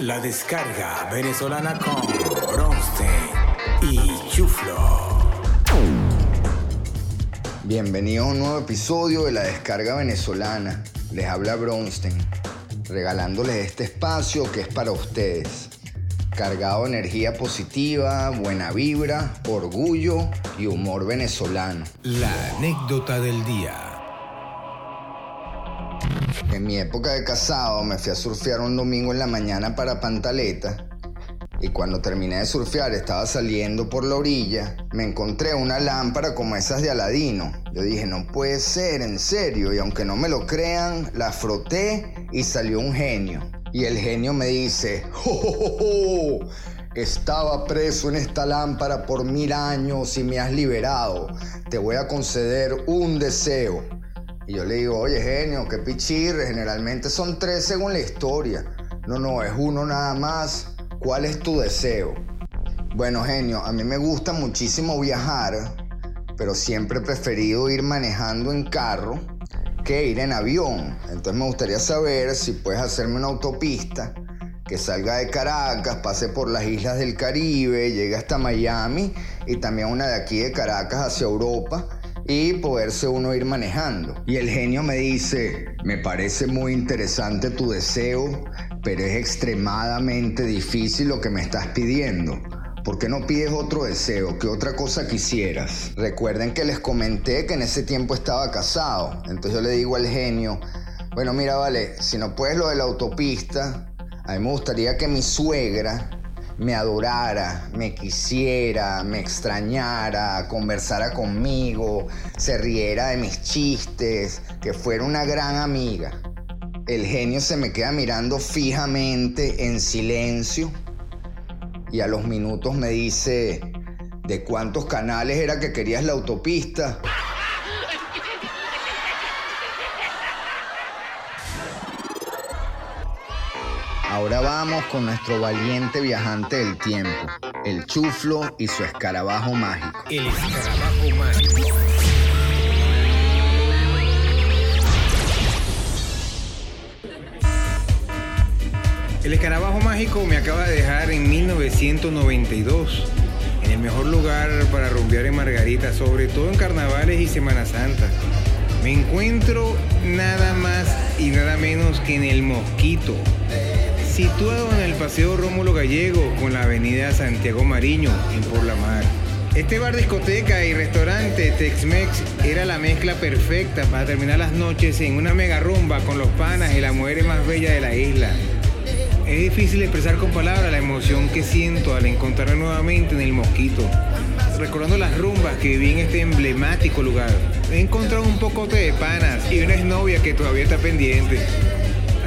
La descarga venezolana con Bronstein y Chuflo. Bienvenidos a un nuevo episodio de la descarga venezolana. Les habla Bronstein, regalándoles este espacio que es para ustedes. Cargado de energía positiva, buena vibra, orgullo y humor venezolano. La anécdota del día. En mi época de casado me fui a surfear un domingo en la mañana para Pantaleta y cuando terminé de surfear estaba saliendo por la orilla, me encontré una lámpara como esas de Aladino. Yo dije, no puede ser, en serio, y aunque no me lo crean, la froté y salió un genio. Y el genio me dice, ¡Oh, Estaba preso en esta lámpara por mil años y me has liberado. Te voy a conceder un deseo. Y yo le digo, oye genio, qué pichirre, generalmente son tres según la historia. No, no, es uno nada más. ¿Cuál es tu deseo? Bueno, genio, a mí me gusta muchísimo viajar, pero siempre he preferido ir manejando en carro que ir en avión. Entonces me gustaría saber si puedes hacerme una autopista que salga de Caracas, pase por las islas del Caribe, llegue hasta Miami y también una de aquí de Caracas hacia Europa y poderse uno ir manejando. Y el genio me dice, me parece muy interesante tu deseo, pero es extremadamente difícil lo que me estás pidiendo. ¿Por qué no pides otro deseo? ¿Qué otra cosa quisieras? Recuerden que les comenté que en ese tiempo estaba casado. Entonces yo le digo al genio, bueno, mira, vale, si no puedes lo de la autopista, a mí me gustaría que mi suegra me adorara, me quisiera, me extrañara, conversara conmigo, se riera de mis chistes, que fuera una gran amiga. El genio se me queda mirando fijamente en silencio y a los minutos me dice, ¿de cuántos canales era que querías la autopista? Ahora vamos con nuestro valiente viajante del tiempo, el chuflo y su escarabajo mágico. El escarabajo mágico. El escarabajo mágico me acaba de dejar en 1992, en el mejor lugar para rumbear en Margarita, sobre todo en carnavales y Semana Santa. Me encuentro nada más y nada menos que en el Mosquito, situado en el Paseo Rómulo Gallego con la avenida Santiago Mariño en Por la Mar. Este bar discoteca y restaurante Tex-Mex era la mezcla perfecta para terminar las noches en una mega rumba con los panas y la mujer más bella de la isla. Es difícil expresar con palabras la emoción que siento al encontrarme nuevamente en el Mosquito, recordando las rumbas que viví en este emblemático lugar. He encontrado un pocote de panas y una exnovia que todavía está pendiente.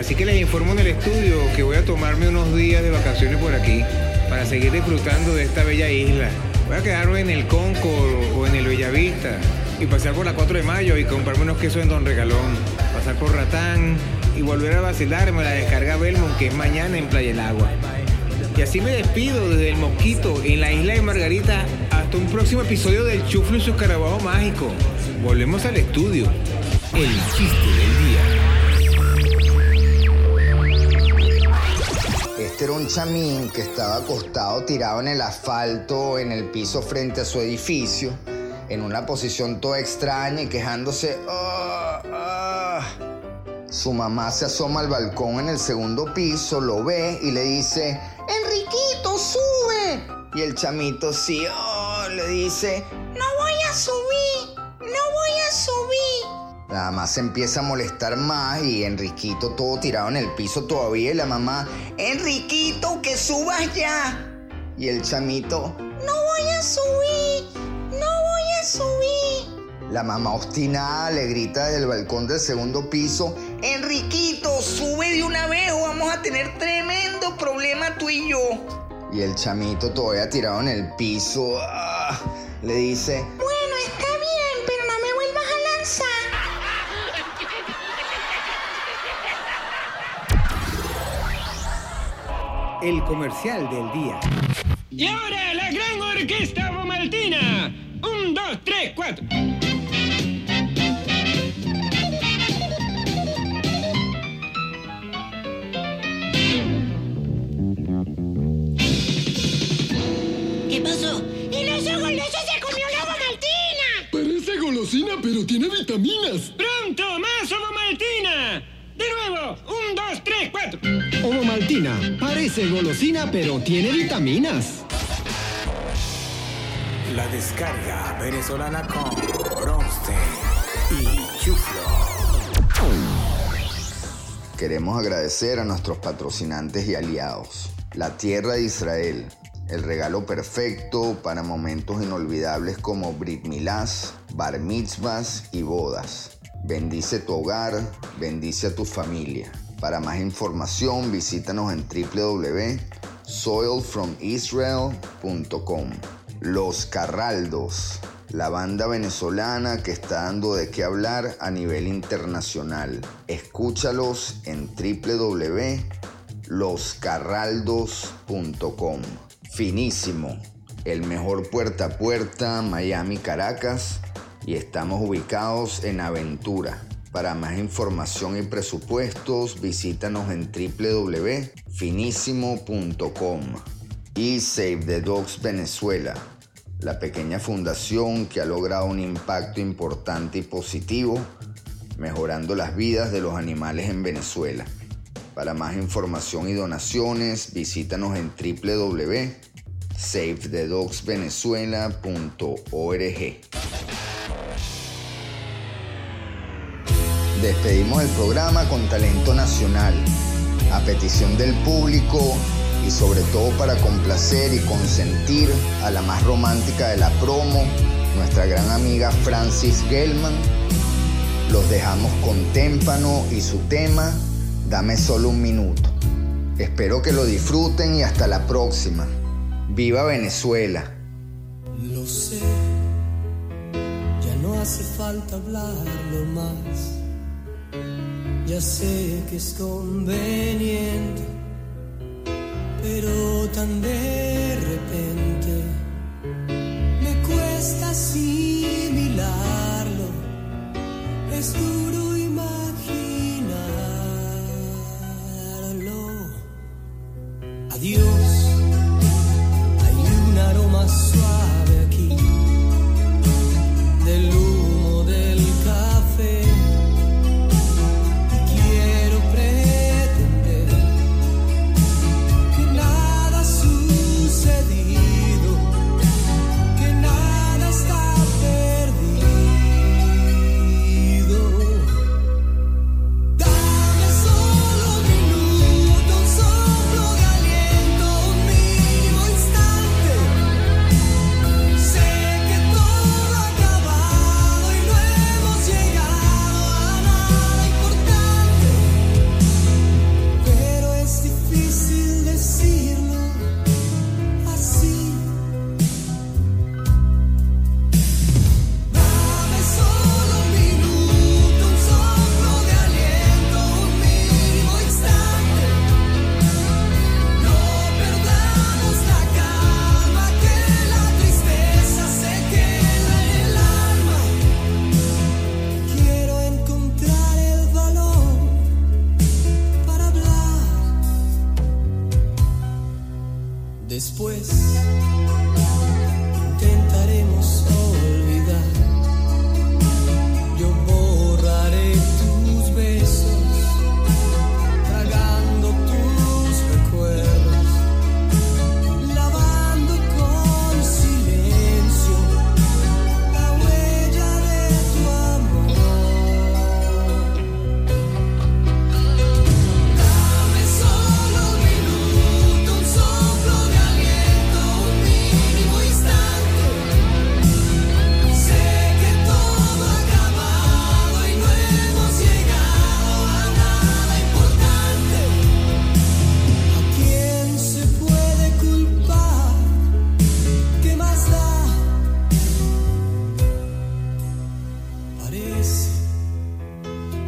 Así que les informo en el estudio que voy a tomarme unos días de vacaciones por aquí para seguir disfrutando de esta bella isla. Voy a quedarme en el Concord o en el Bellavista y pasar por la 4 de mayo y comprarme unos quesos en Don Regalón, pasar por Ratán y volver a vacilarme la descarga Belmont que es mañana en Playa El Agua. Y así me despido desde el Mosquito en la isla de Margarita hasta un próximo episodio del Chuflo y su escarabajo mágico. Volvemos al estudio. El chiste del día. Era un chamín que estaba acostado tirado en el asfalto, en el piso frente a su edificio, en una posición toda extraña y quejándose. "Ah, ah". Su mamá se asoma al balcón en el segundo piso, lo ve y le dice, Enriquito, sube. Y el chamito sí, "Oh", le dice, La mamá se empieza a molestar más y Enriquito todo tirado en el piso todavía y la mamá, Enriquito, que subas ya. Y el chamito, no voy a subir, no voy a subir. La mamá obstinada le grita desde el balcón del segundo piso, Enriquito, sube de una vez o vamos a tener tremendo problema tú y yo. Y el chamito todavía tirado en el piso, ah, le dice, el comercial del día. Y ahora la gran orquesta bomaltina. Un, dos, tres, cuatro. ¿Qué pasó? ¡Y ¡El oso goloso se comió la bomaltina! Parece golosina, pero tiene vitaminas. ¡Pronto, más bomaltina! Dos, tres, cuatro. Ovomaltina. Parece golosina, pero tiene vitaminas. La descarga venezolana con Bronste y Chuflo. Queremos agradecer a nuestros patrocinantes y aliados. La Tierra de Israel, el regalo perfecto para momentos inolvidables como Brit Milás, Bar Mitzvahs y bodas. Bendice tu hogar, bendice a tu familia. Para más información visítanos en www.soilfromisrael.com. Los Carraldos, la banda venezolana que está dando de qué hablar a nivel internacional. Escúchalos en www.loscarraldos.com. Finísimo, el mejor puerta a puerta Miami-Caracas y estamos ubicados en Aventura. Para más información y presupuestos, visítanos en www.finísimo.com y Save the Dogs Venezuela, la pequeña fundación que ha logrado un impacto importante y positivo, mejorando las vidas de los animales en Venezuela. Para más información y donaciones, visítanos en www.savethedogsvenezuela.org. Despedimos el programa con talento nacional, a petición del público y sobre todo para complacer y consentir a la más romántica de la promo, nuestra gran amiga Francis Gelman. Los dejamos con Témpano y su tema, Dame solo un minuto. Espero que lo disfruten y hasta la próxima. ¡Viva Venezuela! Lo sé, ya no hace falta hablarlo más. Ya sé que es conveniente, pero tan de repente me cuesta asimilarlo.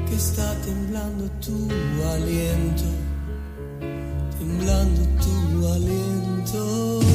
que está temblando tu aliento, temblando tu aliento.